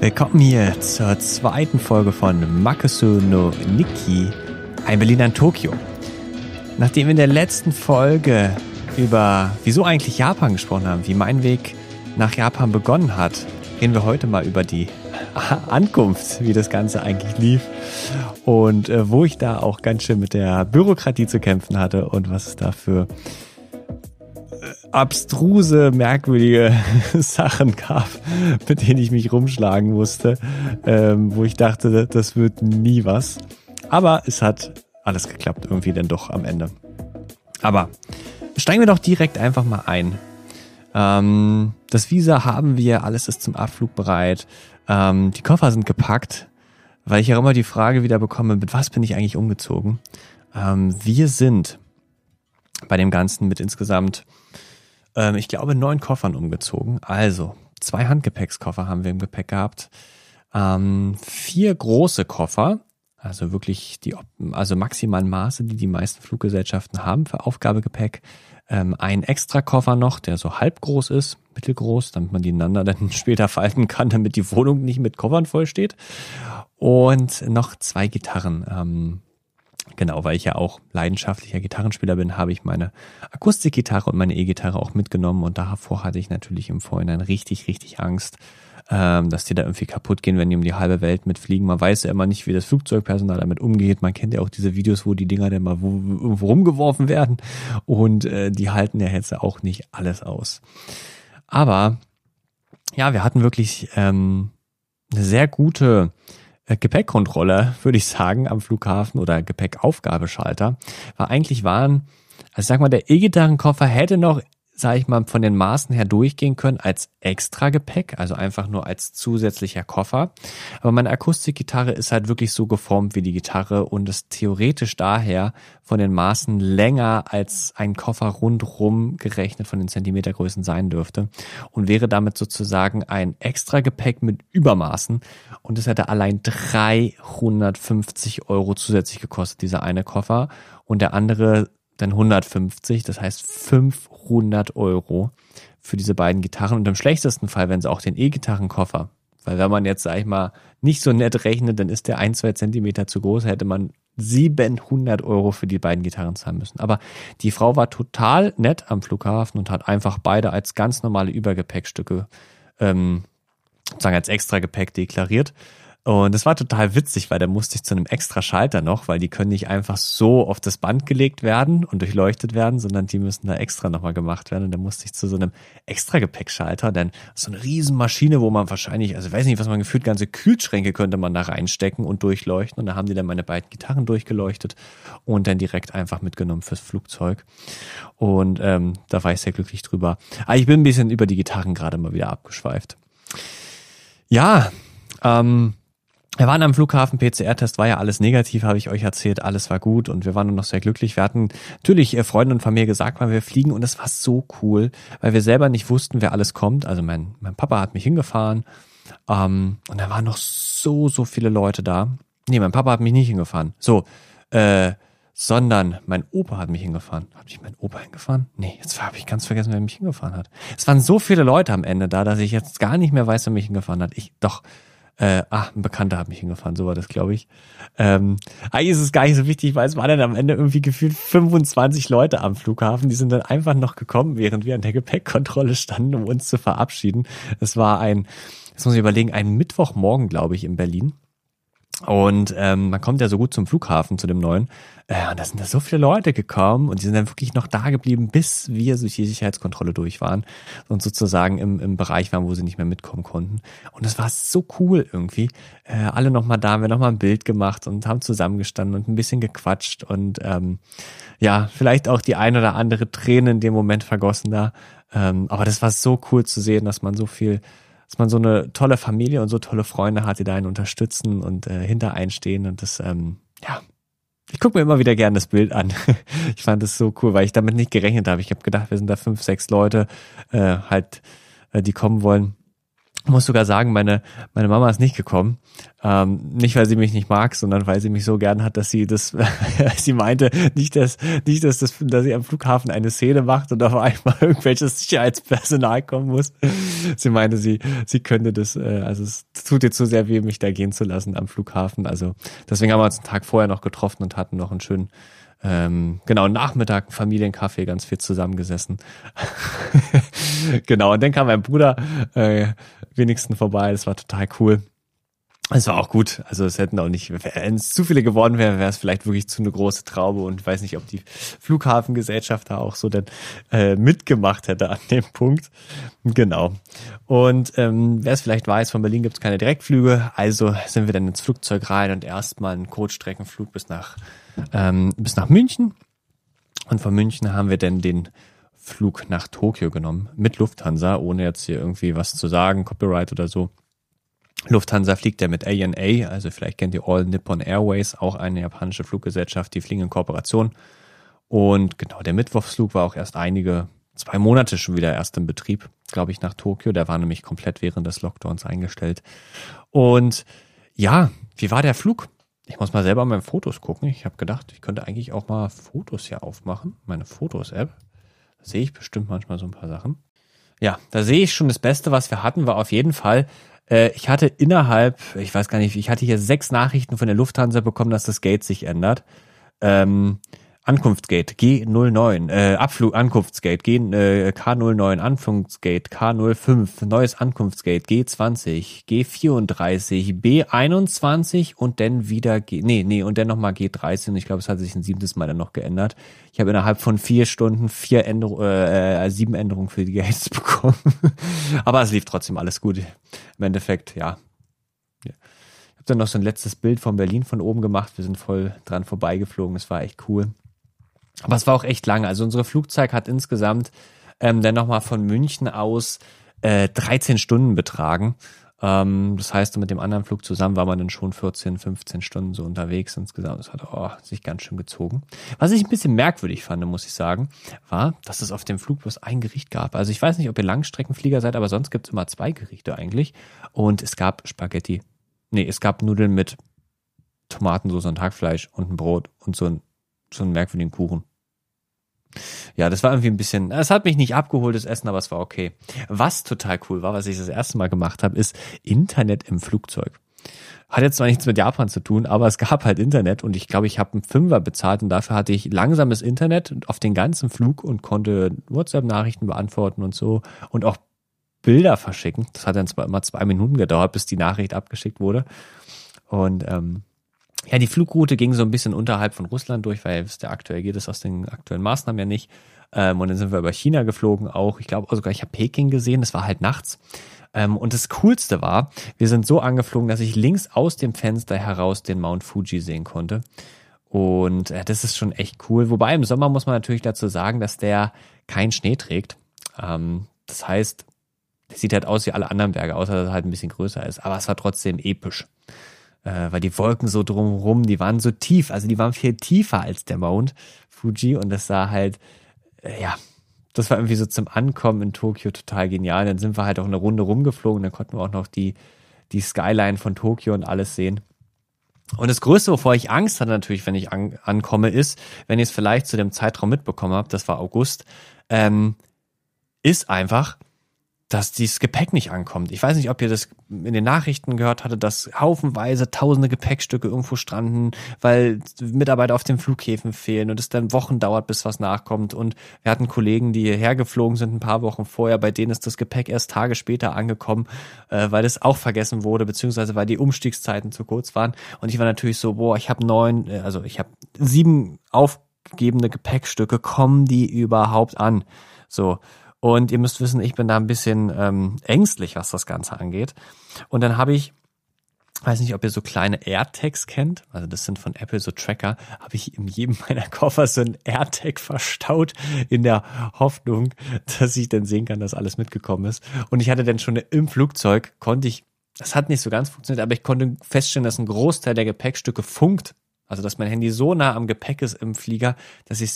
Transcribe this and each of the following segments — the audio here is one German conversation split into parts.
Willkommen hier zur zweiten Folge von Makesu no Nikki, ein Berliner in Tokio. Nachdem wir in der letzten Folge über wieso eigentlich Japan gesprochen haben, wie mein Weg nach Japan begonnen hat, reden wir heute mal über die Ankunft, wie das Ganze eigentlich lief und äh, wo ich da auch ganz schön mit der Bürokratie zu kämpfen hatte und was es da für abstruse, merkwürdige Sachen gab, mit denen ich mich rumschlagen musste, ähm, wo ich dachte, das wird nie was. Aber es hat alles geklappt, irgendwie dann doch am Ende. Aber steigen wir doch direkt einfach mal ein. Ähm, das Visa haben wir, alles ist zum Abflug bereit. Ähm, die Koffer sind gepackt, weil ich ja immer die Frage wieder bekomme, mit was bin ich eigentlich umgezogen? Ähm, wir sind bei dem Ganzen mit insgesamt ähm, ich glaube, neun Koffern umgezogen. Also, zwei Handgepäckskoffer haben wir im Gepäck gehabt. Ähm, vier große Koffer, also wirklich die also maximalen Maße, die die meisten Fluggesellschaften haben für Aufgabegepäck. Ähm, ein extra Koffer noch, der so halb groß ist, mittelgroß, damit man die ineinander dann später falten kann, damit die Wohnung nicht mit Koffern voll steht. Und noch zwei Gitarren. Ähm, Genau, weil ich ja auch leidenschaftlicher Gitarrenspieler bin, habe ich meine Akustikgitarre und meine E-Gitarre auch mitgenommen und davor hatte ich natürlich im Vorhinein richtig, richtig Angst, ähm, dass die da irgendwie kaputt gehen, wenn die um die halbe Welt mitfliegen. Man weiß ja immer nicht, wie das Flugzeugpersonal damit umgeht. Man kennt ja auch diese Videos, wo die Dinger dann mal wo, irgendwo rumgeworfen werden und äh, die halten ja jetzt auch nicht alles aus. Aber ja, wir hatten wirklich ähm, eine sehr gute äh, Gepäckkontrolle, würde ich sagen, am Flughafen oder Gepäckaufgabeschalter, war eigentlich waren, also sag mal, der E-Gitarrenkoffer hätte noch sage ich mal, von den Maßen her durchgehen können als Extra-Gepäck, also einfach nur als zusätzlicher Koffer. Aber meine Akustikgitarre ist halt wirklich so geformt wie die Gitarre und ist theoretisch daher von den Maßen länger als ein Koffer rundrum gerechnet von den Zentimetergrößen sein dürfte und wäre damit sozusagen ein Extra-Gepäck mit Übermaßen und es hätte allein 350 Euro zusätzlich gekostet, dieser eine Koffer und der andere dann 150, das heißt 500 Euro für diese beiden Gitarren und im schlechtesten Fall, wenn sie auch den E-Gitarrenkoffer, weil wenn man jetzt, sag ich mal, nicht so nett rechnet, dann ist der ein, zwei Zentimeter zu groß, hätte man 700 Euro für die beiden Gitarren zahlen müssen. Aber die Frau war total nett am Flughafen und hat einfach beide als ganz normale Übergepäckstücke, ähm, sagen als extra Gepäck deklariert. Und das war total witzig, weil da musste ich zu einem extra Schalter noch, weil die können nicht einfach so auf das Band gelegt werden und durchleuchtet werden, sondern die müssen da extra nochmal gemacht werden. Und da musste ich zu so einem extra Gepäckschalter, denn so eine Riesenmaschine, wo man wahrscheinlich, also weiß nicht, was man gefühlt, ganze Kühlschränke könnte man da reinstecken und durchleuchten. Und da haben die dann meine beiden Gitarren durchgeleuchtet und dann direkt einfach mitgenommen fürs Flugzeug. Und ähm, da war ich sehr glücklich drüber. Aber ich bin ein bisschen über die Gitarren gerade mal wieder abgeschweift. Ja, ähm, wir waren am Flughafen, PCR-Test war ja alles negativ, habe ich euch erzählt, alles war gut und wir waren nur noch sehr glücklich. Wir hatten natürlich äh, Freunde und Familie gesagt, wann wir fliegen und es war so cool, weil wir selber nicht wussten, wer alles kommt. Also mein, mein Papa hat mich hingefahren ähm, und da waren noch so, so viele Leute da. Nee, mein Papa hat mich nicht hingefahren. So, äh, sondern mein Opa hat mich hingefahren. Hat mich mein Opa hingefahren? Nee, jetzt habe ich ganz vergessen, wer mich hingefahren hat. Es waren so viele Leute am Ende da, dass ich jetzt gar nicht mehr weiß, wer mich hingefahren hat. Ich, doch, äh, ach, ein Bekannter hat mich hingefahren, so war das, glaube ich. Ähm, eigentlich ist es gar nicht so wichtig, weil es waren dann am Ende irgendwie gefühlt 25 Leute am Flughafen. Die sind dann einfach noch gekommen, während wir an der Gepäckkontrolle standen, um uns zu verabschieden. Es war ein, jetzt muss ich überlegen, ein Mittwochmorgen, glaube ich, in Berlin. Und ähm, man kommt ja so gut zum Flughafen, zu dem neuen. Äh, und da sind da so viele Leute gekommen und die sind dann wirklich noch da geblieben, bis wir durch die Sicherheitskontrolle durch waren und sozusagen im, im Bereich waren, wo sie nicht mehr mitkommen konnten. Und es war so cool irgendwie. Äh, alle nochmal da, haben wir nochmal ein Bild gemacht und haben zusammengestanden und ein bisschen gequatscht und ähm, ja, vielleicht auch die ein oder andere Träne in dem Moment vergossen da. Ähm, aber das war so cool zu sehen, dass man so viel dass man so eine tolle Familie und so tolle Freunde hat, die da einen unterstützen und äh, hinter einstehen und das, ähm, ja, ich gucke mir immer wieder gerne das Bild an. ich fand das so cool, weil ich damit nicht gerechnet habe. Ich habe gedacht, wir sind da fünf, sechs Leute, äh, halt, äh, die kommen wollen. Muss sogar sagen, meine, meine Mama ist nicht gekommen. Ähm, nicht, weil sie mich nicht mag, sondern weil sie mich so gern hat, dass sie das, sie meinte, nicht, dass, nicht, dass das, dass sie am Flughafen eine Szene macht und auf einmal irgendwelches Sicherheitspersonal kommen muss. Sie meinte, sie, sie könnte das, äh, also es tut ihr zu sehr weh, mich da gehen zu lassen am Flughafen. Also deswegen haben wir uns einen Tag vorher noch getroffen und hatten noch einen schönen ähm, genau, Nachmittag Familienkaffee, ganz viel zusammengesessen. genau, und dann kam mein Bruder äh, wenigstens vorbei, das war total cool. Es war auch gut. Also es hätten auch nicht, wenn es zu viele geworden wäre, wäre es vielleicht wirklich zu eine große Traube und weiß nicht, ob die Flughafengesellschaft da auch so dann äh, mitgemacht hätte an dem Punkt. Genau. Und ähm, wer es vielleicht weiß, von Berlin gibt es keine Direktflüge, also sind wir dann ins Flugzeug rein und erstmal einen Kurzstreckenflug bis nach ähm, bis nach München. Und von München haben wir dann den Flug nach Tokio genommen mit Lufthansa, ohne jetzt hier irgendwie was zu sagen, Copyright oder so. Lufthansa fliegt ja mit ANA, also vielleicht kennt ihr All Nippon Airways, auch eine japanische Fluggesellschaft, die fliegen in Kooperation. Und genau, der Mittwochsflug war auch erst einige, zwei Monate schon wieder erst im Betrieb, glaube ich, nach Tokio. Der war nämlich komplett während des Lockdowns eingestellt. Und ja, wie war der Flug? Ich muss mal selber meine Fotos gucken. Ich habe gedacht, ich könnte eigentlich auch mal Fotos hier aufmachen. Meine Fotos-App. Da sehe ich bestimmt manchmal so ein paar Sachen. Ja, da sehe ich schon das Beste, was wir hatten, war auf jeden Fall, ich hatte innerhalb, ich weiß gar nicht, ich hatte hier sechs Nachrichten von der Lufthansa bekommen, dass das Gate sich ändert. Ähm, Ankunftsgate G09, äh, Abflug Ankunftsgate G, äh, K09, Ankunftsgate K05, neues Ankunftsgate G20, G34, B21 und dann wieder G, nee, nee, und dann nochmal G13 und ich glaube, es hat sich ein siebtes Mal dann noch geändert. Ich habe innerhalb von vier Stunden vier Änderungen, äh, äh, sieben Änderungen für die Gates bekommen. Aber es lief trotzdem alles gut. Im Endeffekt, ja. ja Ich habe dann noch so ein letztes Bild von Berlin von oben gemacht. Wir sind voll dran vorbeigeflogen. Das war echt cool. Aber es war auch echt lange. Also unsere Flugzeit hat insgesamt ähm, dann nochmal von München aus äh, 13 Stunden betragen. Ähm, das heißt, mit dem anderen Flug zusammen war man dann schon 14, 15 Stunden so unterwegs insgesamt. Das hat oh, sich ganz schön gezogen. Was ich ein bisschen merkwürdig fand, muss ich sagen, war, dass es auf dem Flug bloß ein Gericht gab. Also ich weiß nicht, ob ihr Langstreckenflieger seid, aber sonst gibt es immer zwei Gerichte eigentlich. Und es gab Spaghetti. Nee, es gab Nudeln mit Tomatensauce und Hackfleisch und ein Brot und so ein, so einen merkwürdigen Kuchen. Ja, das war irgendwie ein bisschen, es hat mich nicht abgeholt, das Essen, aber es war okay. Was total cool war, was ich das erste Mal gemacht habe, ist Internet im Flugzeug. Hat jetzt zwar nichts mit Japan zu tun, aber es gab halt Internet und ich glaube, ich habe einen Fünfer bezahlt und dafür hatte ich langsames Internet auf den ganzen Flug und konnte WhatsApp-Nachrichten beantworten und so und auch Bilder verschicken. Das hat dann zwar immer zwei Minuten gedauert, bis die Nachricht abgeschickt wurde. Und ähm, ja, die Flugroute ging so ein bisschen unterhalb von Russland durch, weil wisst ihr, aktuell geht es aus den aktuellen Maßnahmen ja nicht. Ähm, und dann sind wir über China geflogen auch. Ich glaube sogar, ich habe Peking gesehen, das war halt nachts. Ähm, und das Coolste war, wir sind so angeflogen, dass ich links aus dem Fenster heraus den Mount Fuji sehen konnte. Und äh, das ist schon echt cool. Wobei im Sommer muss man natürlich dazu sagen, dass der keinen Schnee trägt. Ähm, das heißt, der sieht halt aus wie alle anderen Berge, außer dass er halt ein bisschen größer ist. Aber es war trotzdem episch äh, weil die Wolken so drumherum, die waren so tief, also die waren viel tiefer als der Mount Fuji und das sah halt, äh, ja, das war irgendwie so zum Ankommen in Tokio total genial. Dann sind wir halt auch eine Runde rumgeflogen, dann konnten wir auch noch die, die Skyline von Tokio und alles sehen. Und das Größte, wovor ich Angst hatte natürlich, wenn ich an, ankomme, ist, wenn ihr es vielleicht zu dem Zeitraum mitbekommen habt, das war August, ähm, ist einfach, dass dieses Gepäck nicht ankommt. Ich weiß nicht, ob ihr das in den Nachrichten gehört hattet, dass haufenweise tausende Gepäckstücke irgendwo stranden, weil Mitarbeiter auf den Flughäfen fehlen und es dann Wochen dauert, bis was nachkommt. Und wir hatten Kollegen, die hierher geflogen sind ein paar Wochen vorher, bei denen ist das Gepäck erst Tage später angekommen, äh, weil es auch vergessen wurde, beziehungsweise weil die Umstiegszeiten zu kurz waren. Und ich war natürlich so, boah, ich habe neun, äh, also ich habe sieben aufgegebene Gepäckstücke, kommen die überhaupt an? So. Und ihr müsst wissen, ich bin da ein bisschen ähm, ängstlich, was das Ganze angeht. Und dann habe ich, weiß nicht, ob ihr so kleine AirTags kennt, also das sind von Apple so Tracker, habe ich in jedem meiner Koffer so ein AirTag verstaut, in der Hoffnung, dass ich dann sehen kann, dass alles mitgekommen ist. Und ich hatte dann schon im Flugzeug, konnte ich, das hat nicht so ganz funktioniert, aber ich konnte feststellen, dass ein Großteil der Gepäckstücke funkt. Also dass mein Handy so nah am Gepäck ist im Flieger, dass ich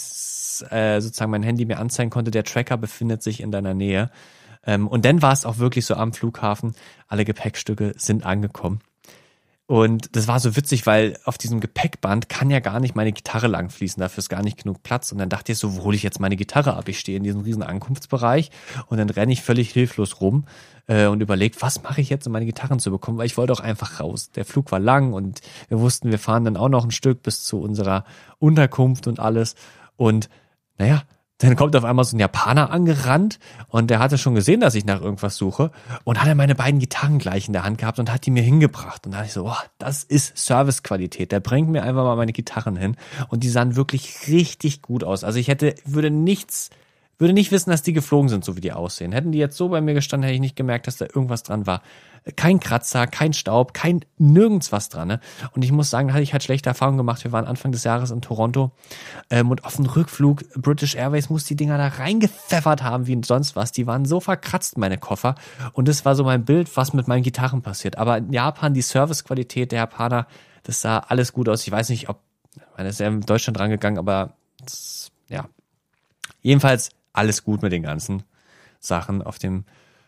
äh, sozusagen mein Handy mir anzeigen konnte, der Tracker befindet sich in deiner Nähe. Ähm, und dann war es auch wirklich so am Flughafen, alle Gepäckstücke sind angekommen. Und das war so witzig, weil auf diesem Gepäckband kann ja gar nicht meine Gitarre langfließen, dafür ist gar nicht genug Platz. Und dann dachte ich so, wo hole ich jetzt meine Gitarre ab? Ich stehe in diesem riesen Ankunftsbereich und dann renne ich völlig hilflos rum äh, und überlege, was mache ich jetzt, um meine Gitarren zu bekommen, weil ich wollte auch einfach raus. Der Flug war lang und wir wussten, wir fahren dann auch noch ein Stück bis zu unserer Unterkunft und alles. Und naja, dann kommt auf einmal so ein Japaner angerannt und der hatte schon gesehen, dass ich nach irgendwas suche und hat er meine beiden Gitarren gleich in der Hand gehabt und hat die mir hingebracht. Und da dachte ich so, oh, das ist Servicequalität. Der bringt mir einfach mal meine Gitarren hin und die sahen wirklich richtig gut aus. Also ich hätte, würde nichts würde nicht wissen, dass die geflogen sind, so wie die aussehen. Hätten die jetzt so bei mir gestanden, hätte ich nicht gemerkt, dass da irgendwas dran war. Kein Kratzer, kein Staub, kein nirgends was dran. Ne? Und ich muss sagen, da hatte ich halt schlechte Erfahrungen gemacht. Wir waren Anfang des Jahres in Toronto ähm, und auf dem Rückflug British Airways muss die Dinger da reingepfeffert haben wie sonst was. Die waren so verkratzt, meine Koffer. Und das war so mein Bild, was mit meinen Gitarren passiert. Aber in Japan, die Servicequalität der Japaner, das sah alles gut aus. Ich weiß nicht, ob, meine ist ja in Deutschland rangegangen, aber das, ja. Jedenfalls alles gut mit den ganzen Sachen auf dem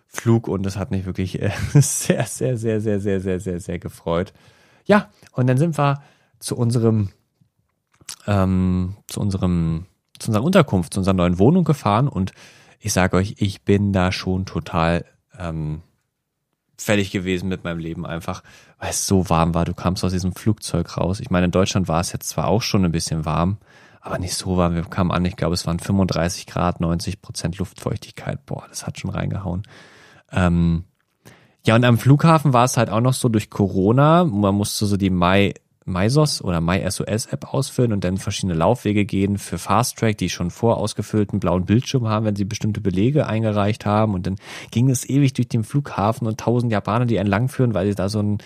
Flug und das hat mich wirklich äh, sehr, sehr, sehr, sehr, sehr, sehr, sehr, sehr gefreut. Ja, und dann sind wir zu unserem, ähm, zu unserem, zu unserer Unterkunft, zu unserer neuen Wohnung gefahren und ich sage euch, ich bin da schon total ähm, fertig gewesen mit meinem Leben einfach, weil es so warm war. Du kamst aus diesem Flugzeug raus. Ich meine, in Deutschland war es jetzt zwar auch schon ein bisschen warm, aber nicht so warm. Wir kamen an, ich glaube, es waren 35 Grad, 90 Prozent Luftfeuchtigkeit. Boah, das hat schon reingehauen. Ähm, ja, und am Flughafen war es halt auch noch so durch Corona. Man musste so die Mai MySOS oder MySOS App ausfüllen und dann verschiedene Laufwege gehen für Fast Track, die schon vor ausgefüllten blauen Bildschirm haben, wenn sie bestimmte Belege eingereicht haben. Und dann ging es ewig durch den Flughafen und tausend Japaner, die entlangführen, weil sie da so ein,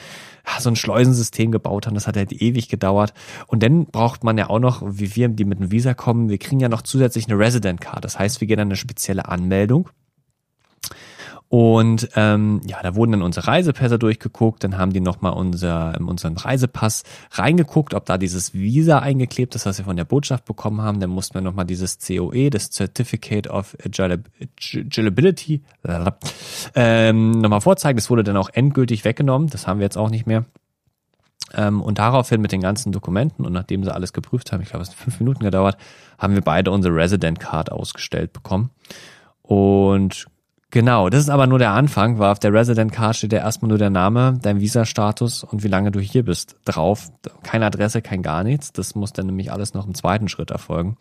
so ein Schleusensystem gebaut haben. Das hat halt ewig gedauert. Und dann braucht man ja auch noch, wie wir, die mit dem Visa kommen, wir kriegen ja noch zusätzlich eine Resident Card. Das heißt, wir gehen an eine spezielle Anmeldung und ähm, ja, da wurden dann unsere Reisepässe durchgeguckt, dann haben die nochmal unser, unseren Reisepass reingeguckt, ob da dieses Visa eingeklebt ist, was wir von der Botschaft bekommen haben. Dann mussten wir nochmal dieses COE, das Certificate of Agilability, ähm, nochmal vorzeigen. Das wurde dann auch endgültig weggenommen, das haben wir jetzt auch nicht mehr. Ähm, und daraufhin mit den ganzen Dokumenten und nachdem sie alles geprüft haben, ich glaube, es hat fünf Minuten gedauert, haben wir beide unsere Resident Card ausgestellt bekommen. Und Genau, das ist aber nur der Anfang, weil auf der Resident Card steht ja erstmal nur der Name, dein Visa-Status und wie lange du hier bist drauf. Keine Adresse, kein gar nichts. Das muss dann nämlich alles noch im zweiten Schritt erfolgen.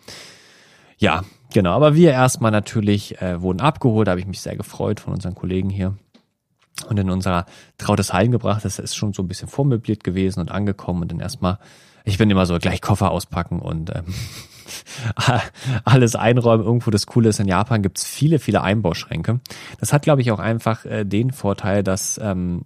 Ja, genau. Aber wir erstmal natürlich äh, wurden abgeholt, da habe ich mich sehr gefreut von unseren Kollegen hier. Und in unserer Trautes Heim gebracht. Das ist schon so ein bisschen vormöbliert gewesen und angekommen und dann erstmal, ich bin immer so gleich Koffer auspacken und ähm, alles einräumen. Irgendwo das Coole ist, in Japan gibt's viele, viele Einbauschränke. Das hat, glaube ich, auch einfach äh, den Vorteil, dass ähm,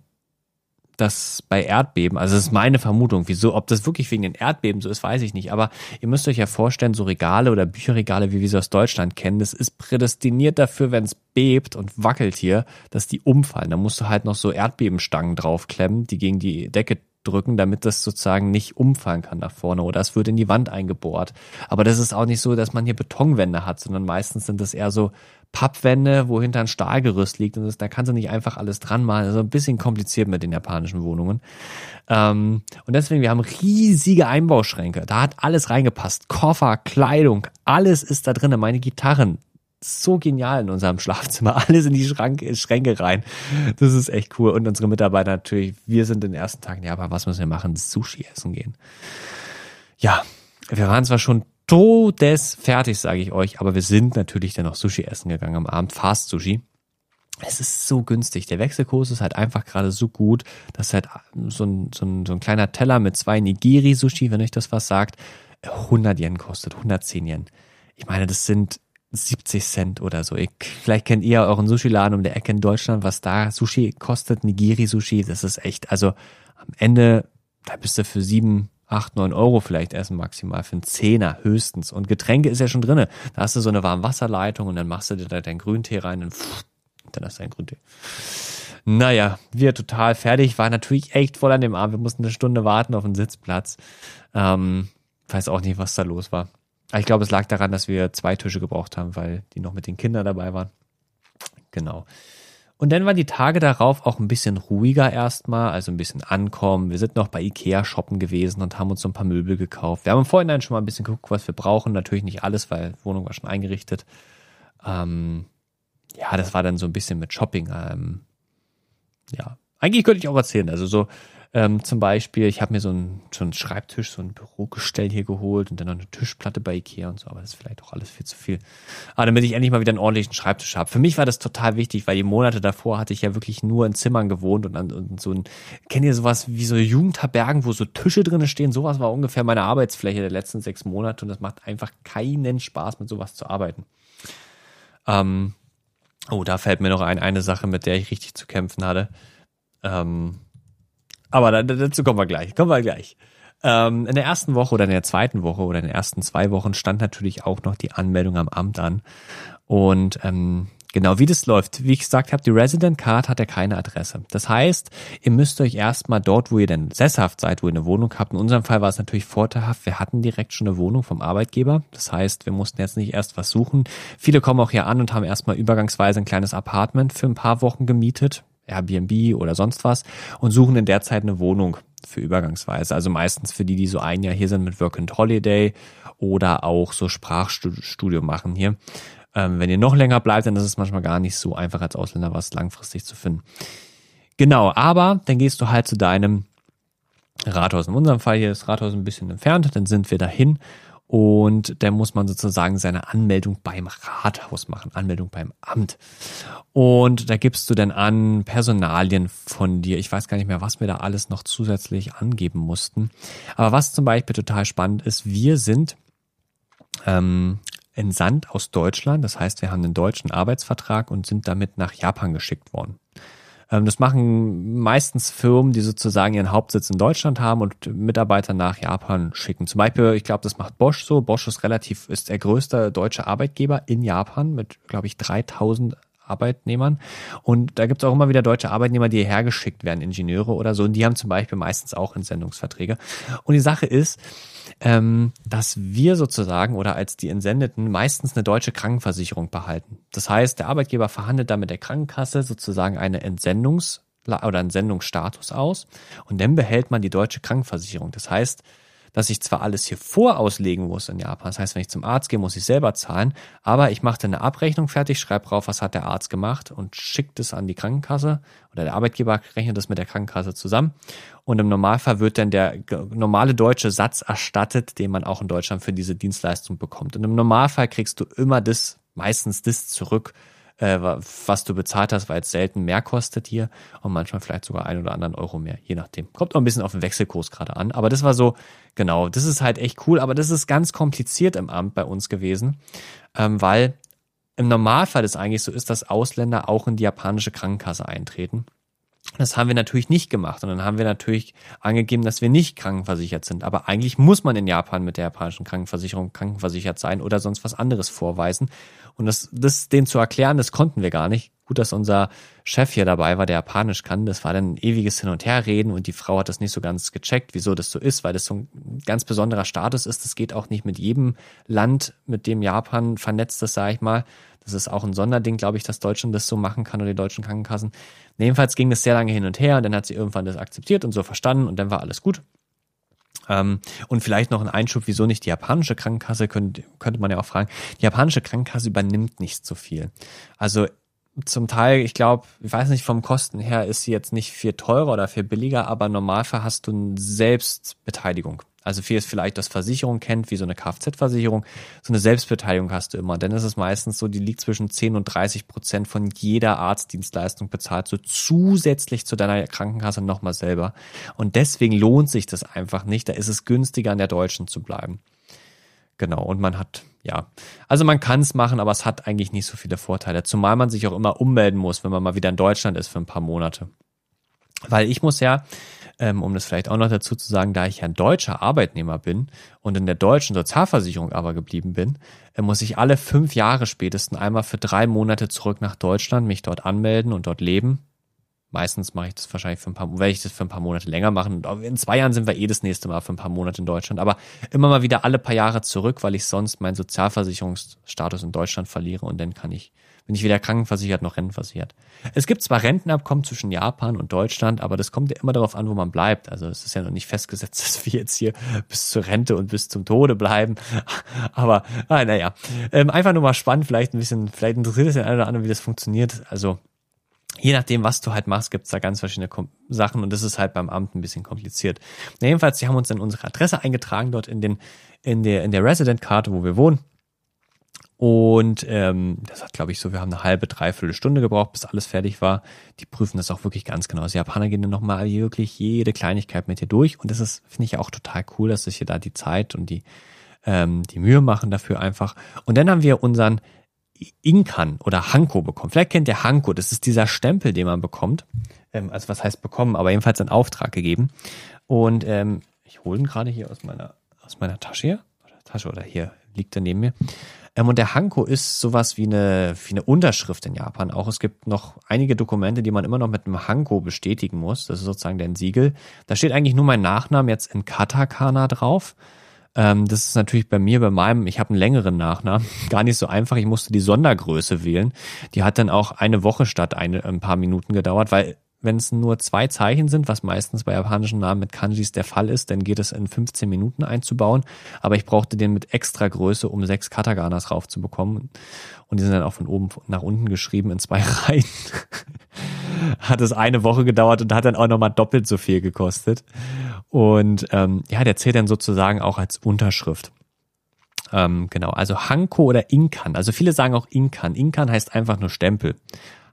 das bei Erdbeben, also das ist meine Vermutung, wieso, ob das wirklich wegen den Erdbeben so ist, weiß ich nicht. Aber ihr müsst euch ja vorstellen, so Regale oder Bücherregale, wie wir sie aus Deutschland kennen, das ist prädestiniert dafür, wenn es bebt und wackelt hier, dass die umfallen. Da musst du halt noch so Erdbebenstangen draufklemmen, die gegen die Decke drücken, damit das sozusagen nicht umfallen kann nach vorne oder es wird in die Wand eingebohrt. Aber das ist auch nicht so, dass man hier Betonwände hat, sondern meistens sind das eher so Pappwände, wo hinter ein Stahlgerüst liegt und das, da kannst du nicht einfach alles dran machen. Also ein bisschen kompliziert mit den japanischen Wohnungen. Ähm, und deswegen, wir haben riesige Einbauschränke. Da hat alles reingepasst. Koffer, Kleidung, alles ist da drin. Meine Gitarren, so genial in unserem Schlafzimmer. Alles in die Schrank, Schränke rein. Das ist echt cool. Und unsere Mitarbeiter natürlich, wir sind den ersten Tagen, ja, aber was müssen wir machen? Sushi essen gehen. Ja, wir waren zwar schon todesfertig, sage ich euch, aber wir sind natürlich dann noch Sushi essen gegangen am Abend, Fast Sushi. Es ist so günstig. Der Wechselkurs ist halt einfach gerade so gut, dass halt so ein, so ein, so ein kleiner Teller mit zwei Nigiri-Sushi, wenn euch das was sagt, 100 Yen kostet, 110 Yen. Ich meine, das sind 70 Cent oder so. Ich, vielleicht kennt ihr euren Sushi-Laden um der Ecke in Deutschland, was da Sushi kostet, Nigiri-Sushi. Das ist echt, also am Ende, da bist du für sieben, acht, neun Euro vielleicht essen maximal, für einen Zehner höchstens. Und Getränke ist ja schon drinne. Da hast du so eine Warmwasserleitung und dann machst du dir da deinen Grüntee rein und pff, dann hast du deinen Grüntee. Naja, wir total fertig, war natürlich echt voll an dem Abend. Wir mussten eine Stunde warten auf den Sitzplatz. Ähm, weiß auch nicht, was da los war. Ich glaube, es lag daran, dass wir zwei Tische gebraucht haben, weil die noch mit den Kindern dabei waren. Genau. Und dann waren die Tage darauf auch ein bisschen ruhiger erstmal, also ein bisschen ankommen. Wir sind noch bei Ikea shoppen gewesen und haben uns so ein paar Möbel gekauft. Wir haben im Vorhinein schon mal ein bisschen geguckt, was wir brauchen. Natürlich nicht alles, weil Wohnung war schon eingerichtet. Ähm, ja, das war dann so ein bisschen mit Shopping. Ähm, ja, eigentlich könnte ich auch erzählen. Also so ähm, zum Beispiel, ich habe mir so einen, so einen Schreibtisch, so ein Bürogestell hier geholt und dann noch eine Tischplatte bei Ikea und so, aber das ist vielleicht auch alles viel zu viel. Aber damit ich endlich mal wieder einen ordentlichen Schreibtisch habe. Für mich war das total wichtig, weil die Monate davor hatte ich ja wirklich nur in Zimmern gewohnt und, und so ein, kennt ihr sowas wie so Jugendherbergen, wo so Tische drinnen stehen? Sowas war ungefähr meine Arbeitsfläche der letzten sechs Monate und das macht einfach keinen Spaß, mit sowas zu arbeiten. Ähm, oh, da fällt mir noch ein, eine Sache, mit der ich richtig zu kämpfen hatte. Ähm, aber dazu kommen wir gleich. Kommen wir gleich. Ähm, in der ersten Woche oder in der zweiten Woche oder in den ersten zwei Wochen stand natürlich auch noch die Anmeldung am Amt an. Und ähm, genau wie das läuft, wie ich gesagt habe, die Resident Card hat ja keine Adresse. Das heißt, ihr müsst euch erstmal dort, wo ihr denn sesshaft seid, wo ihr eine Wohnung habt. In unserem Fall war es natürlich vorteilhaft, wir hatten direkt schon eine Wohnung vom Arbeitgeber. Das heißt, wir mussten jetzt nicht erst was suchen. Viele kommen auch hier an und haben erstmal übergangsweise ein kleines Apartment für ein paar Wochen gemietet Airbnb oder sonst was und suchen in der Zeit eine Wohnung für übergangsweise. Also meistens für die, die so ein Jahr hier sind mit Work and Holiday oder auch so Sprachstudium machen hier. Ähm, wenn ihr noch länger bleibt, dann ist es manchmal gar nicht so einfach als Ausländer was langfristig zu finden. Genau, aber dann gehst du halt zu deinem Rathaus. In unserem Fall hier ist Rathaus ein bisschen entfernt, dann sind wir dahin und dann muss man sozusagen seine Anmeldung beim Rathaus machen, Anmeldung beim Amt. Und da gibst du dann an Personalien von dir. Ich weiß gar nicht mehr, was wir da alles noch zusätzlich angeben mussten. Aber was zum Beispiel total spannend ist, wir sind ähm, entsandt aus Deutschland. Das heißt, wir haben einen deutschen Arbeitsvertrag und sind damit nach Japan geschickt worden. Ähm, das machen meistens Firmen, die sozusagen ihren Hauptsitz in Deutschland haben und Mitarbeiter nach Japan schicken. Zum Beispiel, ich glaube, das macht Bosch so. Bosch ist relativ, ist der größte deutsche Arbeitgeber in Japan mit, glaube ich, 3000 Arbeitnehmern. Und da gibt es auch immer wieder deutsche Arbeitnehmer, die hierher geschickt werden, Ingenieure oder so. Und die haben zum Beispiel meistens auch Entsendungsverträge. Und die Sache ist, ähm, dass wir sozusagen oder als die Entsendeten meistens eine deutsche Krankenversicherung behalten. Das heißt, der Arbeitgeber verhandelt dann mit der Krankenkasse sozusagen eine Entsendungs- oder einen Sendungsstatus aus und dann behält man die deutsche Krankenversicherung. Das heißt, dass ich zwar alles hier vorauslegen muss in Japan. Das heißt, wenn ich zum Arzt gehe, muss ich selber zahlen, aber ich mache dann eine Abrechnung fertig, schreibe drauf, was hat der Arzt gemacht und schickt es an die Krankenkasse oder der Arbeitgeber rechnet das mit der Krankenkasse zusammen. Und im Normalfall wird dann der normale deutsche Satz erstattet, den man auch in Deutschland für diese Dienstleistung bekommt. Und im Normalfall kriegst du immer das, meistens das zurück, äh, was du bezahlt hast, weil es selten mehr kostet hier und manchmal vielleicht sogar ein oder anderen Euro mehr, je nachdem. Kommt auch ein bisschen auf den Wechselkurs gerade an. Aber das war so, genau, das ist halt echt cool, aber das ist ganz kompliziert im Amt bei uns gewesen, ähm, weil im Normalfall ist eigentlich so ist, dass Ausländer auch in die japanische Krankenkasse eintreten. Das haben wir natürlich nicht gemacht und dann haben wir natürlich angegeben, dass wir nicht krankenversichert sind. Aber eigentlich muss man in Japan mit der japanischen Krankenversicherung krankenversichert sein oder sonst was anderes vorweisen. Und das, das denen zu erklären, das konnten wir gar nicht. Gut, dass unser Chef hier dabei war, der Japanisch kann. Das war dann ein ewiges Hin- und Herreden und die Frau hat das nicht so ganz gecheckt, wieso das so ist, weil das so ein ganz besonderer Status ist. Das geht auch nicht mit jedem Land, mit dem Japan vernetzt ist, sage ich mal. Das ist auch ein Sonderding, glaube ich, dass Deutschland das so machen kann oder die deutschen Krankenkassen. Jedenfalls ging das sehr lange hin und her und dann hat sie irgendwann das akzeptiert und so verstanden und dann war alles gut. Ähm, und vielleicht noch ein Einschub, wieso nicht die japanische Krankenkasse, könnte, könnte man ja auch fragen. Die japanische Krankenkasse übernimmt nicht so viel. Also zum Teil, ich glaube, ich weiß nicht, vom Kosten her ist sie jetzt nicht viel teurer oder viel billiger, aber normalfall hast du eine Selbstbeteiligung. Also viel ist vielleicht das Versicherung kennt, wie so eine Kfz-Versicherung. So eine Selbstbeteiligung hast du immer. Denn es ist meistens so, die liegt zwischen 10 und 30 Prozent von jeder Arztdienstleistung bezahlt, so zusätzlich zu deiner Krankenkasse nochmal selber. Und deswegen lohnt sich das einfach nicht. Da ist es günstiger, an der Deutschen zu bleiben. Genau. Und man hat, ja, also man kann es machen, aber es hat eigentlich nicht so viele Vorteile. Zumal man sich auch immer ummelden muss, wenn man mal wieder in Deutschland ist für ein paar Monate. Weil ich muss ja, ähm, um das vielleicht auch noch dazu zu sagen, da ich ja ein deutscher Arbeitnehmer bin und in der deutschen Sozialversicherung aber geblieben bin, äh, muss ich alle fünf Jahre spätestens einmal für drei Monate zurück nach Deutschland mich dort anmelden und dort leben Meistens mache ich das wahrscheinlich für ein paar, werde ich das für ein paar Monate länger machen. In zwei Jahren sind wir eh das nächste Mal für ein paar Monate in Deutschland. Aber immer mal wieder alle paar Jahre zurück, weil ich sonst meinen Sozialversicherungsstatus in Deutschland verliere und dann kann ich, bin ich weder krankenversichert noch rentenversichert. Es gibt zwar Rentenabkommen zwischen Japan und Deutschland, aber das kommt ja immer darauf an, wo man bleibt. Also es ist ja noch nicht festgesetzt, dass wir jetzt hier bis zur Rente und bis zum Tode bleiben. Aber ah, naja, ähm, einfach nur mal spannend, vielleicht ein bisschen, vielleicht interessiert es den einen oder anderen, wie das funktioniert. Also je nachdem, was du halt machst, gibt's da ganz verschiedene Sachen und das ist halt beim Amt ein bisschen kompliziert. Na, jedenfalls, sie haben uns dann unsere Adresse eingetragen dort in den in der in der Resident-Karte, wo wir wohnen. Und ähm, das hat, glaube ich, so, wir haben eine halbe, dreiviertel Stunde gebraucht, bis alles fertig war. Die prüfen das auch wirklich ganz genau. Also Japaner gehen dann nochmal wirklich jede Kleinigkeit mit dir durch. Und das ist, finde ich, auch total cool, dass sich hier da die Zeit und die, ähm, die Mühe machen dafür einfach. Und dann haben wir unseren Inkan oder Hanko bekommen. Vielleicht kennt ihr Hanko, das ist dieser Stempel, den man bekommt. Ähm, also was heißt bekommen, aber jedenfalls einen Auftrag gegeben. Und ähm, ich hole ihn gerade hier aus meiner, aus meiner Tasche hier. Tasche oder hier liegt er neben mir. Ähm, und der Hanko ist sowas wie eine, wie eine Unterschrift in Japan. Auch es gibt noch einige Dokumente, die man immer noch mit einem Hanko bestätigen muss. Das ist sozusagen dein Siegel. Da steht eigentlich nur mein Nachname jetzt in Katakana drauf. Ähm, das ist natürlich bei mir, bei meinem, ich habe einen längeren Nachnamen, gar nicht so einfach. Ich musste die Sondergröße wählen. Die hat dann auch eine Woche statt eine, ein paar Minuten gedauert, weil wenn es nur zwei Zeichen sind, was meistens bei japanischen Namen mit Kanjis der Fall ist, dann geht es in 15 Minuten einzubauen. Aber ich brauchte den mit extra Größe, um sechs Kataganas raufzubekommen. Und die sind dann auch von oben nach unten geschrieben in zwei Reihen. hat es eine Woche gedauert und hat dann auch nochmal doppelt so viel gekostet. Und ähm, ja, der zählt dann sozusagen auch als Unterschrift. Ähm, genau, also Hanko oder Inkan. Also viele sagen auch Inkan. Inkan heißt einfach nur Stempel.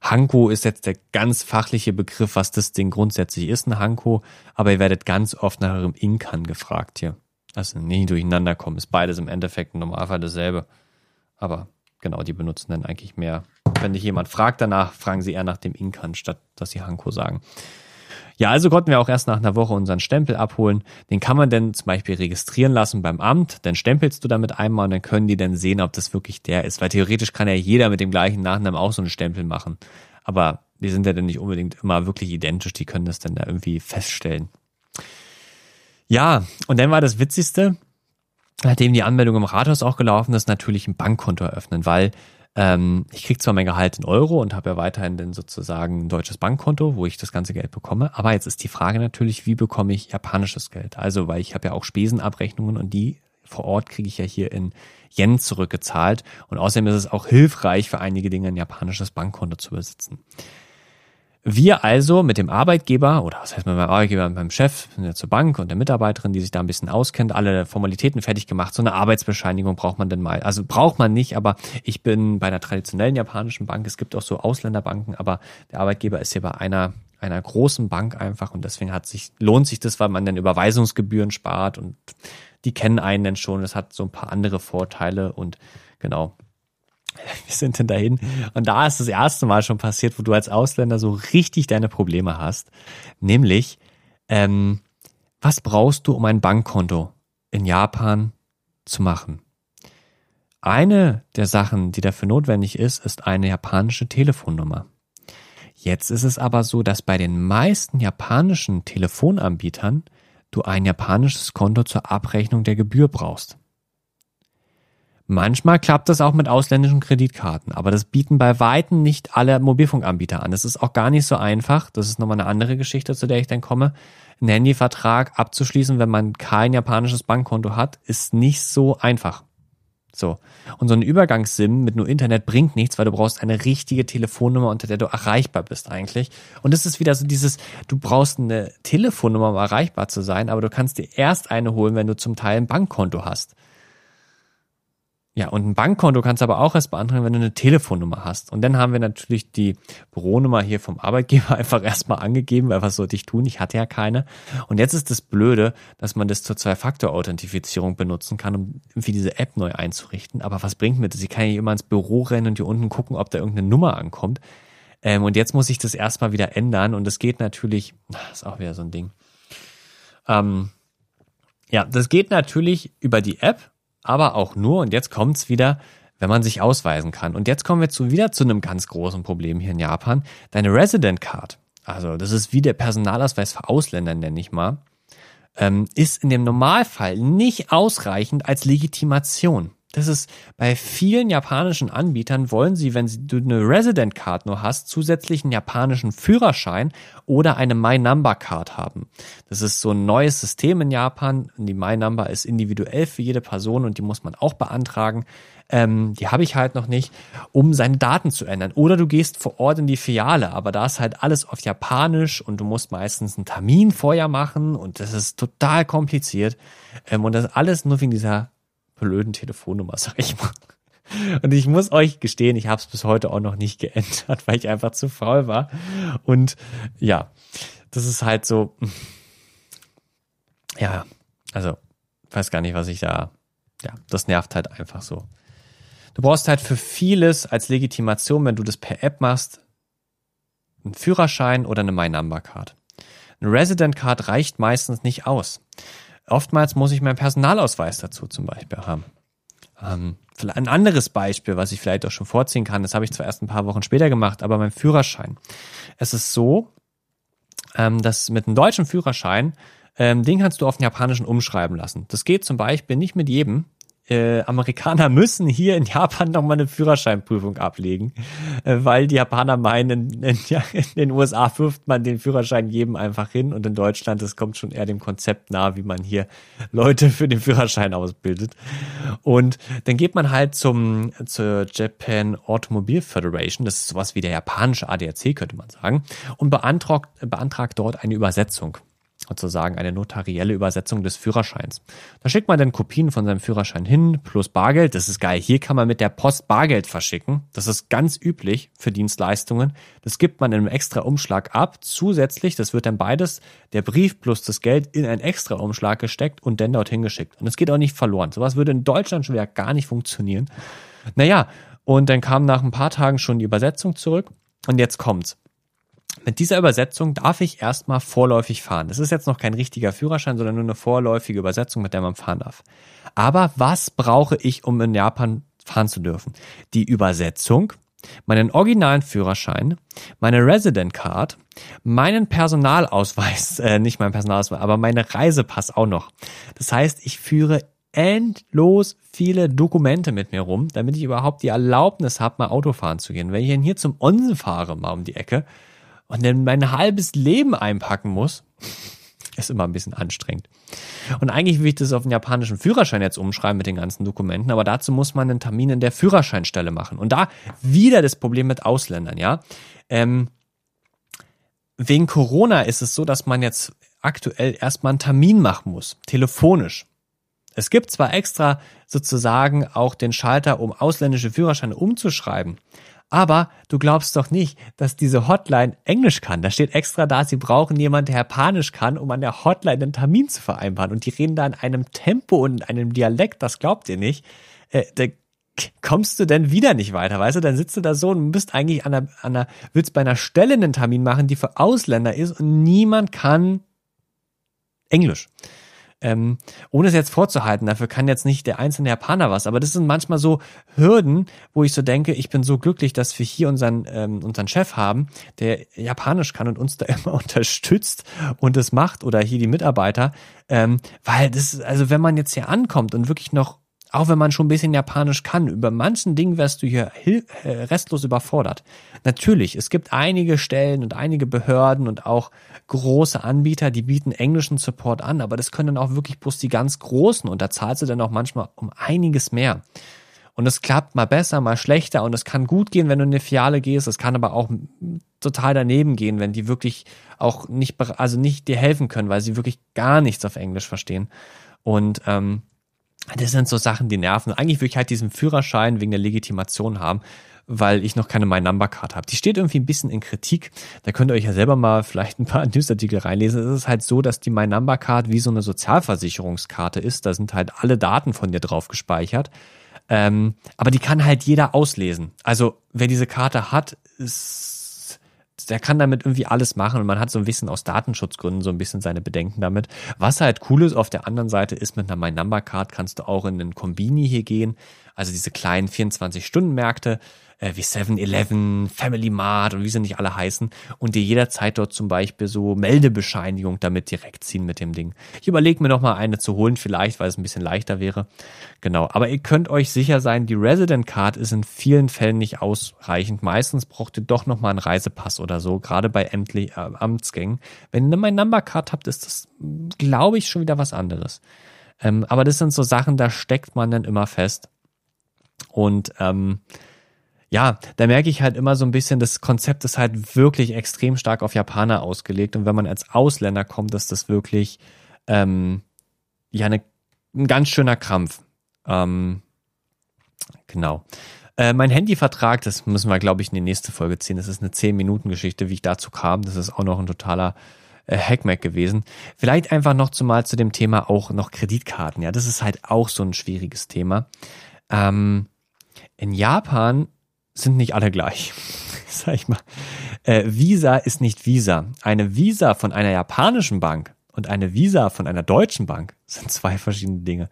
Hanko ist jetzt der ganz fachliche Begriff, was das Ding grundsätzlich ist, ein Hanko, aber ihr werdet ganz oft nach eurem Inkan gefragt hier. Also nie durcheinander kommen, ist beides im Endeffekt Normalfall dasselbe. Aber genau, die benutzen dann eigentlich mehr. Wenn dich jemand fragt danach, fragen sie eher nach dem Inkan, statt dass sie Hanko sagen. Ja, also konnten wir auch erst nach einer Woche unseren Stempel abholen. Den kann man dann zum Beispiel registrieren lassen beim Amt. Dann stempelst du damit einmal und dann können die dann sehen, ob das wirklich der ist. Weil theoretisch kann ja jeder mit dem gleichen Nachnamen auch so einen Stempel machen. Aber die sind ja dann nicht unbedingt immer wirklich identisch. Die können das dann da irgendwie feststellen. Ja, und dann war das Witzigste, nachdem die Anmeldung im Rathaus auch gelaufen ist, natürlich ein Bankkonto eröffnen, weil ähm, ich kriege zwar mein Gehalt in Euro und habe ja weiterhin dann sozusagen ein deutsches Bankkonto, wo ich das ganze Geld bekomme. Aber jetzt ist die Frage natürlich, wie bekomme ich japanisches Geld? Also, weil ich habe ja auch Spesenabrechnungen und die vor Ort kriege ich ja hier in Yen zurückgezahlt. Und außerdem ist es auch hilfreich für einige Dinge ein japanisches Bankkonto zu besitzen. Wir also mit dem Arbeitgeber, oder was heißt mit meinem Arbeitgeber, mit meinem Chef, sind ja zur Bank und der Mitarbeiterin, die sich da ein bisschen auskennt, alle Formalitäten fertig gemacht. So eine Arbeitsbescheinigung braucht man denn mal. Also braucht man nicht, aber ich bin bei einer traditionellen japanischen Bank. Es gibt auch so Ausländerbanken, aber der Arbeitgeber ist hier bei einer einer großen Bank einfach und deswegen hat sich, lohnt sich das, weil man dann Überweisungsgebühren spart und die kennen einen denn schon. Es hat so ein paar andere Vorteile und genau, wir sind denn dahin. Und da ist das erste Mal schon passiert, wo du als Ausländer so richtig deine Probleme hast. Nämlich, ähm, was brauchst du, um ein Bankkonto in Japan zu machen? Eine der Sachen, die dafür notwendig ist, ist eine japanische Telefonnummer. Jetzt ist es aber so, dass bei den meisten japanischen Telefonanbietern du ein japanisches Konto zur Abrechnung der Gebühr brauchst. Manchmal klappt das auch mit ausländischen Kreditkarten, aber das bieten bei Weitem nicht alle Mobilfunkanbieter an. Das ist auch gar nicht so einfach. Das ist nochmal eine andere Geschichte, zu der ich dann komme. Einen Handyvertrag abzuschließen, wenn man kein japanisches Bankkonto hat, ist nicht so einfach. So. Und so ein Übergangssim mit nur Internet bringt nichts, weil du brauchst eine richtige Telefonnummer, unter der du erreichbar bist eigentlich. Und es ist wieder so dieses, du brauchst eine Telefonnummer, um erreichbar zu sein, aber du kannst dir erst eine holen, wenn du zum Teil ein Bankkonto hast. Ja, und ein Bankkonto kannst du aber auch erst beantragen, wenn du eine Telefonnummer hast. Und dann haben wir natürlich die Büronummer hier vom Arbeitgeber einfach erstmal angegeben, weil was sollte ich tun? Ich hatte ja keine. Und jetzt ist das Blöde, dass man das zur Zwei-Faktor-Authentifizierung benutzen kann, um irgendwie diese App neu einzurichten. Aber was bringt mir das? Ich kann ja immer ins Büro rennen und hier unten gucken, ob da irgendeine Nummer ankommt. Ähm, und jetzt muss ich das erstmal wieder ändern. Und das geht natürlich, das ist auch wieder so ein Ding. Ähm, ja, das geht natürlich über die App aber auch nur, und jetzt kommt's wieder, wenn man sich ausweisen kann. Und jetzt kommen wir zu, wieder zu einem ganz großen Problem hier in Japan. Deine Resident Card, also das ist wie der Personalausweis für Ausländer, nenne ich mal, ähm, ist in dem Normalfall nicht ausreichend als Legitimation. Das ist bei vielen japanischen Anbietern wollen sie, wenn du eine Resident Card nur hast, zusätzlichen japanischen Führerschein oder eine My Number Card haben. Das ist so ein neues System in Japan. Die My Number ist individuell für jede Person und die muss man auch beantragen. Ähm, die habe ich halt noch nicht, um seine Daten zu ändern. Oder du gehst vor Ort in die Filiale, aber da ist halt alles auf Japanisch und du musst meistens einen Termin vorher machen und das ist total kompliziert. Ähm, und das alles nur wegen dieser blöden Telefonnummer, sag ich mal. Und ich muss euch gestehen, ich habe es bis heute auch noch nicht geändert, weil ich einfach zu faul war. Und ja, das ist halt so, ja, also weiß gar nicht, was ich da, ja, das nervt halt einfach so. Du brauchst halt für vieles als Legitimation, wenn du das per App machst, einen Führerschein oder eine My Number Card. Eine Resident Card reicht meistens nicht aus. Oftmals muss ich meinen Personalausweis dazu zum Beispiel haben. Ähm, ein anderes Beispiel, was ich vielleicht auch schon vorziehen kann, das habe ich zwar erst ein paar Wochen später gemacht, aber mein Führerschein. Es ist so, ähm, dass mit einem deutschen Führerschein, ähm, den kannst du auf den japanischen umschreiben lassen. Das geht zum Beispiel nicht mit jedem, äh, Amerikaner müssen hier in Japan nochmal eine Führerscheinprüfung ablegen, äh, weil die Japaner meinen, in, in, den USA wirft man den Führerschein jedem einfach hin und in Deutschland, das kommt schon eher dem Konzept nahe, wie man hier Leute für den Führerschein ausbildet. Und dann geht man halt zum zur Japan Automobile Federation, das ist sowas wie der japanische ADAC, könnte man sagen, und beantragt, beantragt dort eine Übersetzung sozusagen eine notarielle Übersetzung des Führerscheins. Da schickt man dann Kopien von seinem Führerschein hin, plus Bargeld. Das ist geil. Hier kann man mit der Post Bargeld verschicken. Das ist ganz üblich für Dienstleistungen. Das gibt man in einem extra Umschlag ab. Zusätzlich, das wird dann beides, der Brief plus das Geld in einen extra Umschlag gesteckt und dann dorthin geschickt. Und es geht auch nicht verloren. Sowas würde in Deutschland schon wieder gar nicht funktionieren. Naja, und dann kam nach ein paar Tagen schon die Übersetzung zurück. Und jetzt kommt's. Mit dieser Übersetzung darf ich erstmal vorläufig fahren. Das ist jetzt noch kein richtiger Führerschein, sondern nur eine vorläufige Übersetzung, mit der man fahren darf. Aber was brauche ich, um in Japan fahren zu dürfen? Die Übersetzung, meinen originalen Führerschein, meine Resident Card, meinen Personalausweis, äh, nicht meinen Personalausweis, aber meine Reisepass auch noch. Das heißt, ich führe endlos viele Dokumente mit mir rum, damit ich überhaupt die Erlaubnis habe, mal Auto fahren zu gehen. Wenn ich hier zum Onsen fahre, mal um die Ecke, und dann mein halbes Leben einpacken muss, ist immer ein bisschen anstrengend. Und eigentlich will ich das auf den japanischen Führerschein jetzt umschreiben mit den ganzen Dokumenten, aber dazu muss man einen Termin in der Führerscheinstelle machen. Und da wieder das Problem mit Ausländern, ja. Ähm, wegen Corona ist es so, dass man jetzt aktuell erstmal einen Termin machen muss, telefonisch. Es gibt zwar extra sozusagen auch den Schalter, um ausländische Führerscheine umzuschreiben, aber du glaubst doch nicht, dass diese Hotline Englisch kann. Da steht extra da, sie brauchen jemanden, der Japanisch kann, um an der Hotline einen Termin zu vereinbaren. Und die reden da in einem Tempo und in einem Dialekt, das glaubt ihr nicht. Äh, da kommst du denn wieder nicht weiter, weißt du? Dann sitzt du da so und bist eigentlich an der, an der, willst bei einer Stelle einen Termin machen, die für Ausländer ist und niemand kann Englisch. Ähm, ohne es jetzt vorzuhalten, dafür kann jetzt nicht der einzelne Japaner was, aber das sind manchmal so Hürden, wo ich so denke, ich bin so glücklich, dass wir hier unseren, ähm, unseren Chef haben, der Japanisch kann und uns da immer unterstützt und es macht oder hier die Mitarbeiter, ähm, weil das, also wenn man jetzt hier ankommt und wirklich noch auch wenn man schon ein bisschen Japanisch kann, über manchen Dingen wärst du hier äh, restlos überfordert. Natürlich, es gibt einige Stellen und einige Behörden und auch große Anbieter, die bieten englischen Support an, aber das können dann auch wirklich bloß die ganz großen und da zahlst du dann auch manchmal um einiges mehr. Und es klappt mal besser, mal schlechter und es kann gut gehen, wenn du in eine Filiale gehst. Es kann aber auch total daneben gehen, wenn die wirklich auch nicht, also nicht dir helfen können, weil sie wirklich gar nichts auf Englisch verstehen. Und ähm, das sind so Sachen, die nerven. Eigentlich würde ich halt diesen Führerschein wegen der Legitimation haben, weil ich noch keine My Number Card habe. Die steht irgendwie ein bisschen in Kritik. Da könnt ihr euch ja selber mal vielleicht ein paar Newsartikel reinlesen. Es ist halt so, dass die My Number Card wie so eine Sozialversicherungskarte ist. Da sind halt alle Daten von dir drauf gespeichert. Ähm, aber die kann halt jeder auslesen. Also wer diese Karte hat, ist der kann damit irgendwie alles machen und man hat so ein bisschen aus Datenschutzgründen so ein bisschen seine Bedenken damit. Was halt cool ist auf der anderen Seite ist, mit einer My Number Card kannst du auch in den Kombini hier gehen, also diese kleinen 24-Stunden-Märkte. Äh, wie 7-Eleven, Family Mart und wie sie nicht alle heißen und dir jederzeit dort zum Beispiel so Meldebescheinigung damit direkt ziehen mit dem Ding. Ich überlege mir noch mal eine zu holen, vielleicht, weil es ein bisschen leichter wäre. Genau, aber ihr könnt euch sicher sein, die Resident Card ist in vielen Fällen nicht ausreichend. Meistens braucht ihr doch noch mal einen Reisepass oder so, gerade bei Ämtli äh, Amtsgängen. Wenn ihr mein Number Card habt, ist das, glaube ich, schon wieder was anderes. Ähm, aber das sind so Sachen, da steckt man dann immer fest. Und ähm, ja, da merke ich halt immer so ein bisschen, das Konzept ist halt wirklich extrem stark auf Japaner ausgelegt. Und wenn man als Ausländer kommt, ist das wirklich ähm, ja eine, ein ganz schöner Krampf. Ähm, genau. Äh, mein Handyvertrag, das müssen wir, glaube ich, in die nächste Folge ziehen. Das ist eine 10-Minuten-Geschichte, wie ich dazu kam. Das ist auch noch ein totaler äh, Hackmack gewesen. Vielleicht einfach noch zumal zu dem Thema auch noch Kreditkarten. Ja, das ist halt auch so ein schwieriges Thema. Ähm, in Japan sind nicht alle gleich. Sag ich mal. Äh, Visa ist nicht Visa. Eine Visa von einer japanischen Bank und eine Visa von einer deutschen Bank sind zwei verschiedene Dinge.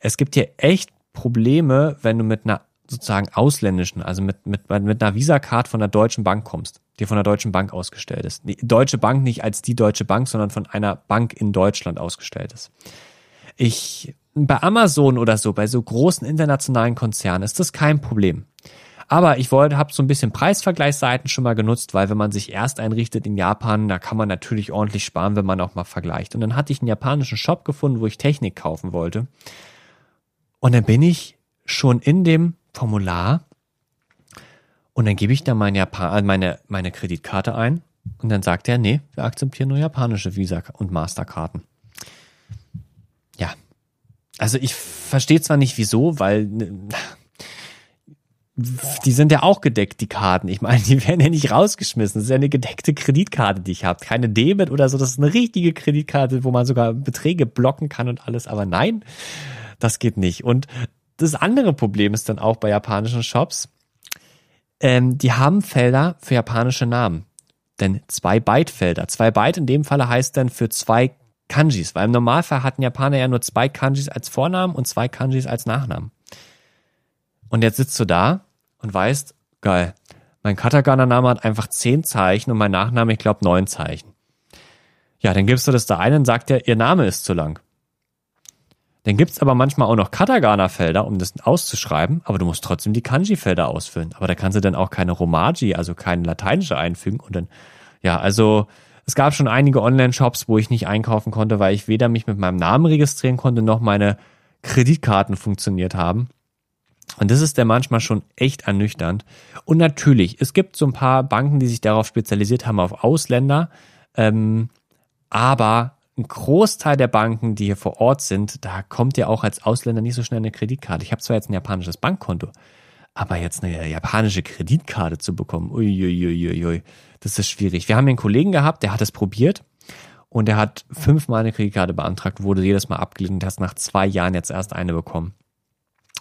Es gibt hier echt Probleme, wenn du mit einer sozusagen ausländischen, also mit, mit, mit einer Visa-Card von der Deutschen Bank kommst, die von der Deutschen Bank ausgestellt ist. Die Deutsche Bank nicht als die Deutsche Bank, sondern von einer Bank in Deutschland ausgestellt ist. Ich, bei Amazon oder so, bei so großen internationalen Konzernen ist das kein Problem. Aber ich wollte, habe so ein bisschen Preisvergleichsseiten schon mal genutzt, weil wenn man sich erst einrichtet in Japan, da kann man natürlich ordentlich sparen, wenn man auch mal vergleicht. Und dann hatte ich einen japanischen Shop gefunden, wo ich Technik kaufen wollte. Und dann bin ich schon in dem Formular und dann gebe ich da meine, Japan äh, meine, meine Kreditkarte ein und dann sagt er, nee, wir akzeptieren nur japanische Visa- und Masterkarten. Ja. Also ich verstehe zwar nicht wieso, weil die sind ja auch gedeckt, die Karten. Ich meine, die werden ja nicht rausgeschmissen. Das ist ja eine gedeckte Kreditkarte, die ich habe. Keine Debit oder so. Das ist eine richtige Kreditkarte, wo man sogar Beträge blocken kann und alles. Aber nein, das geht nicht. Und das andere Problem ist dann auch bei japanischen Shops, ähm, die haben Felder für japanische Namen. Denn zwei Byte-Felder. Zwei Byte in dem Falle heißt dann für zwei Kanjis, weil im Normalfall hatten Japaner ja nur zwei Kanjis als Vornamen und zwei Kanjis als Nachnamen. Und jetzt sitzt du da und weißt, geil, mein Katakana-Name hat einfach zehn Zeichen und mein Nachname, ich glaube, neun Zeichen. Ja, dann gibst du das da ein und sagt ja, ihr Name ist zu lang. Dann gibt's aber manchmal auch noch Katakana-Felder, um das auszuschreiben, aber du musst trotzdem die Kanji-Felder ausfüllen. Aber da kannst du dann auch keine Romaji, also keine lateinische einfügen und dann, ja, also es gab schon einige Online-Shops, wo ich nicht einkaufen konnte, weil ich weder mich mit meinem Namen registrieren konnte, noch meine Kreditkarten funktioniert haben. Und das ist dann manchmal schon echt ernüchternd. Und natürlich, es gibt so ein paar Banken, die sich darauf spezialisiert haben, auf Ausländer. Ähm, aber ein Großteil der Banken, die hier vor Ort sind, da kommt ja auch als Ausländer nicht so schnell eine Kreditkarte. Ich habe zwar jetzt ein japanisches Bankkonto, aber jetzt eine japanische Kreditkarte zu bekommen, uiuiuiui, ui, das ist schwierig. Wir haben einen Kollegen gehabt, der hat es probiert und der hat fünfmal eine Kreditkarte beantragt, wurde jedes Mal abgelehnt und hat nach zwei Jahren jetzt erst eine bekommen.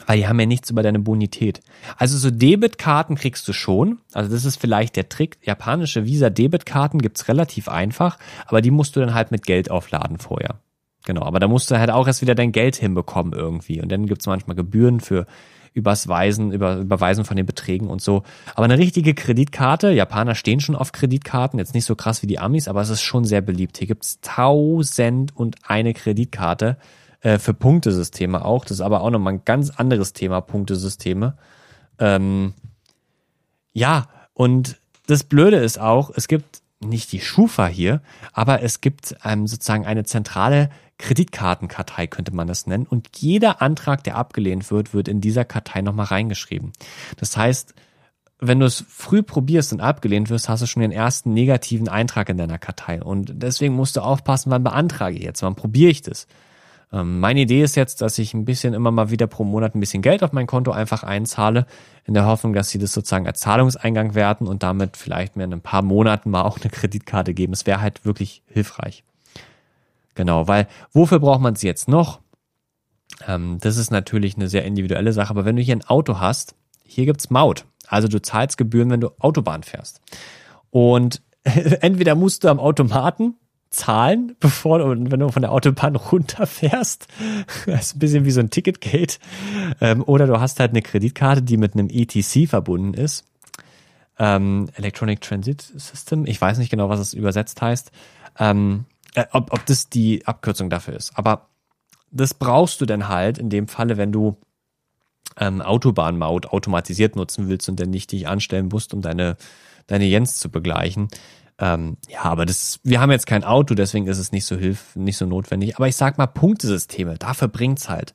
Weil die haben ja nichts über deine Bonität. Also so Debitkarten kriegst du schon. Also das ist vielleicht der Trick. Japanische Visa-Debitkarten gibt's relativ einfach, aber die musst du dann halt mit Geld aufladen vorher. Genau, aber da musst du halt auch erst wieder dein Geld hinbekommen irgendwie. Und dann gibt's manchmal Gebühren für übers Weisen, über, Überweisen von den Beträgen und so. Aber eine richtige Kreditkarte, Japaner stehen schon auf Kreditkarten, jetzt nicht so krass wie die Amis, aber es ist schon sehr beliebt. Hier gibt's tausend und eine Kreditkarte äh, für Punktesysteme auch. Das ist aber auch nochmal ein ganz anderes Thema, Punktesysteme. Ähm, ja, und das Blöde ist auch, es gibt nicht die Schufa hier, aber es gibt ähm, sozusagen eine zentrale Kreditkartenkartei, könnte man das nennen. Und jeder Antrag, der abgelehnt wird, wird in dieser Kartei nochmal reingeschrieben. Das heißt, wenn du es früh probierst und abgelehnt wirst, hast du schon den ersten negativen Eintrag in deiner Kartei. Und deswegen musst du aufpassen, wann beantrage ich jetzt, wann probiere ich das. Ähm, meine Idee ist jetzt, dass ich ein bisschen immer mal wieder pro Monat ein bisschen Geld auf mein Konto einfach einzahle, in der Hoffnung, dass sie das sozusagen als Zahlungseingang werten und damit vielleicht mir in ein paar Monaten mal auch eine Kreditkarte geben. Es wäre halt wirklich hilfreich. Genau, weil wofür braucht man sie jetzt noch? Ähm, das ist natürlich eine sehr individuelle Sache, aber wenn du hier ein Auto hast, hier gibt's Maut. Also du zahlst Gebühren, wenn du Autobahn fährst. Und entweder musst du am Automaten zahlen, bevor du, wenn du von der Autobahn runterfährst. Das ist ein bisschen wie so ein Ticketgate. Ähm, oder du hast halt eine Kreditkarte, die mit einem ETC verbunden ist. Ähm, Electronic Transit System. Ich weiß nicht genau, was es übersetzt heißt. Ähm, äh, ob, ob das die Abkürzung dafür ist. Aber das brauchst du dann halt in dem Falle, wenn du ähm, Autobahnmaut automatisiert nutzen willst und dann nicht dich anstellen musst, um deine, deine Jens zu begleichen. Ähm, ja, aber das, wir haben jetzt kein Auto, deswegen ist es nicht so hilf, nicht so notwendig. Aber ich sag mal Punktesysteme, dafür bringt's halt.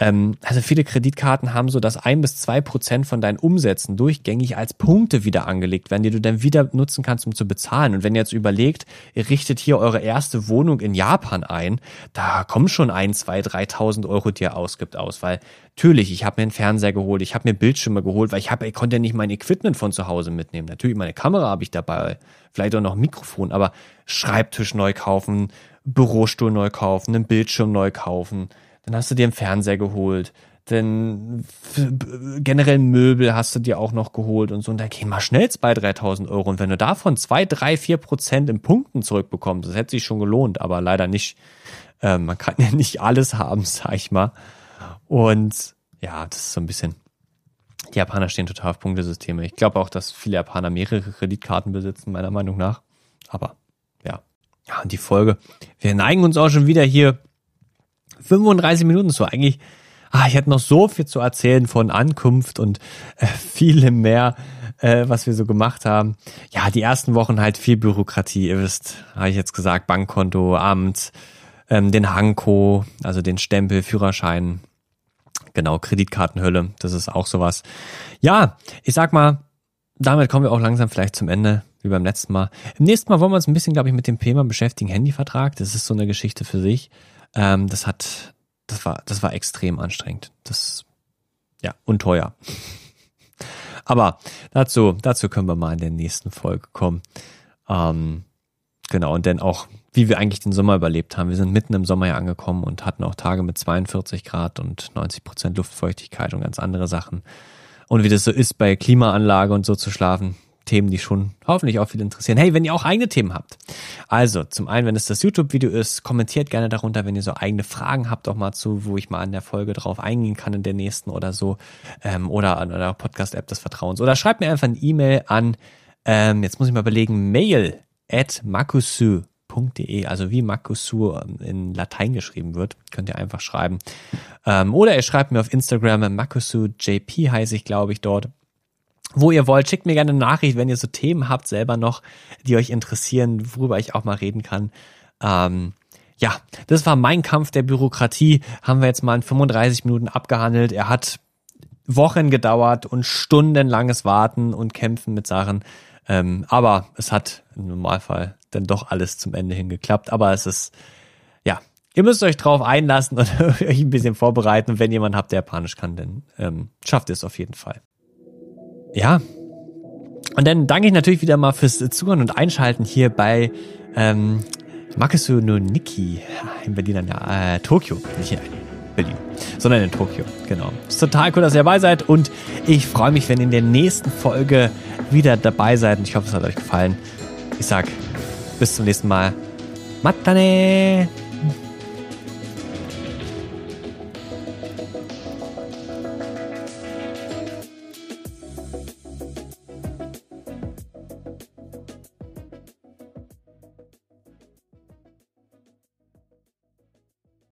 Ähm, also viele Kreditkarten haben so, dass ein bis zwei Prozent von deinen Umsätzen durchgängig als Punkte wieder angelegt werden, die du dann wieder nutzen kannst, um zu bezahlen. Und wenn ihr jetzt überlegt, ihr richtet hier eure erste Wohnung in Japan ein, da kommen schon ein, zwei, dreitausend Euro, die ihr ausgibt aus, weil natürlich, ich habe mir einen Fernseher geholt, ich habe mir Bildschirme geholt, weil ich habe, ich konnte ja nicht mein Equipment von zu Hause mitnehmen. Natürlich, meine Kamera habe ich dabei, vielleicht auch noch ein Mikrofon, aber Schreibtisch neu kaufen, Bürostuhl neu kaufen, einen Bildschirm neu kaufen dann hast du dir einen Fernseher geholt, denn generell Möbel hast du dir auch noch geholt und so. Und da gehen mal schnell 2.000, 3.000 Euro. Und wenn du davon 2, 3, 4 Prozent in Punkten zurückbekommst, das hätte sich schon gelohnt, aber leider nicht. Äh, man kann ja nicht alles haben, sag ich mal. Und ja, das ist so ein bisschen. Die Japaner stehen total auf Punktesysteme. Ich glaube auch, dass viele Japaner mehrere Kreditkarten besitzen, meiner Meinung nach. Aber ja. Ja, und die Folge. Wir neigen uns auch schon wieder hier 35 Minuten so. Eigentlich, ah, ich hätte noch so viel zu erzählen von Ankunft und äh, viele mehr, äh, was wir so gemacht haben. Ja, die ersten Wochen halt viel Bürokratie. Ihr wisst, habe ich jetzt gesagt, Bankkonto, Amt, ähm, den Hanko, also den Stempel, Führerschein. Genau, Kreditkartenhölle, das ist auch sowas. Ja, ich sag mal, damit kommen wir auch langsam vielleicht zum Ende, wie beim letzten Mal. Im nächsten Mal wollen wir uns ein bisschen, glaube ich, mit dem Thema beschäftigen, Handyvertrag. Das ist so eine Geschichte für sich. Ähm, das hat, das war, das war extrem anstrengend. Das, ja, und teuer. Aber dazu, dazu können wir mal in der nächsten Folge kommen. Ähm, genau, und dann auch, wie wir eigentlich den Sommer überlebt haben. Wir sind mitten im Sommer ja angekommen und hatten auch Tage mit 42 Grad und 90 Prozent Luftfeuchtigkeit und ganz andere Sachen. Und wie das so ist, bei Klimaanlage und so zu schlafen, Themen, die schon hoffentlich auch viel interessieren. Hey, wenn ihr auch eigene Themen habt. Also, zum einen, wenn es das YouTube-Video ist, kommentiert gerne darunter, wenn ihr so eigene Fragen habt, auch mal zu, wo ich mal an der Folge drauf eingehen kann in der nächsten oder so. Ähm, oder an einer Podcast-App des Vertrauens. Oder schreibt mir einfach eine E-Mail an, ähm, jetzt muss ich mal überlegen, mail at makusu.de, also wie Makusu ähm, in Latein geschrieben wird, könnt ihr einfach schreiben. Ähm, oder ihr schreibt mir auf Instagram, makusujp heiße ich, glaube ich, dort wo ihr wollt. Schickt mir gerne eine Nachricht, wenn ihr so Themen habt selber noch, die euch interessieren, worüber ich auch mal reden kann. Ähm, ja, das war mein Kampf der Bürokratie. Haben wir jetzt mal in 35 Minuten abgehandelt. Er hat Wochen gedauert und stundenlanges Warten und Kämpfen mit Sachen. Ähm, aber es hat im Normalfall dann doch alles zum Ende hin geklappt. Aber es ist, ja, ihr müsst euch drauf einlassen und euch ein bisschen vorbereiten. Und wenn jemand habt, der Japanisch kann, dann ähm, schafft es auf jeden Fall. Ja. Und dann danke ich natürlich wieder mal fürs Zuhören und Einschalten hier bei ähm, Makesu no Niki in Berlin, ja, äh, Tokio, nicht in Berlin, sondern in Tokio, genau. Ist total cool, dass ihr dabei seid und ich freue mich, wenn ihr in der nächsten Folge wieder dabei seid und ich hoffe, es hat euch gefallen. Ich sag bis zum nächsten Mal. Matane!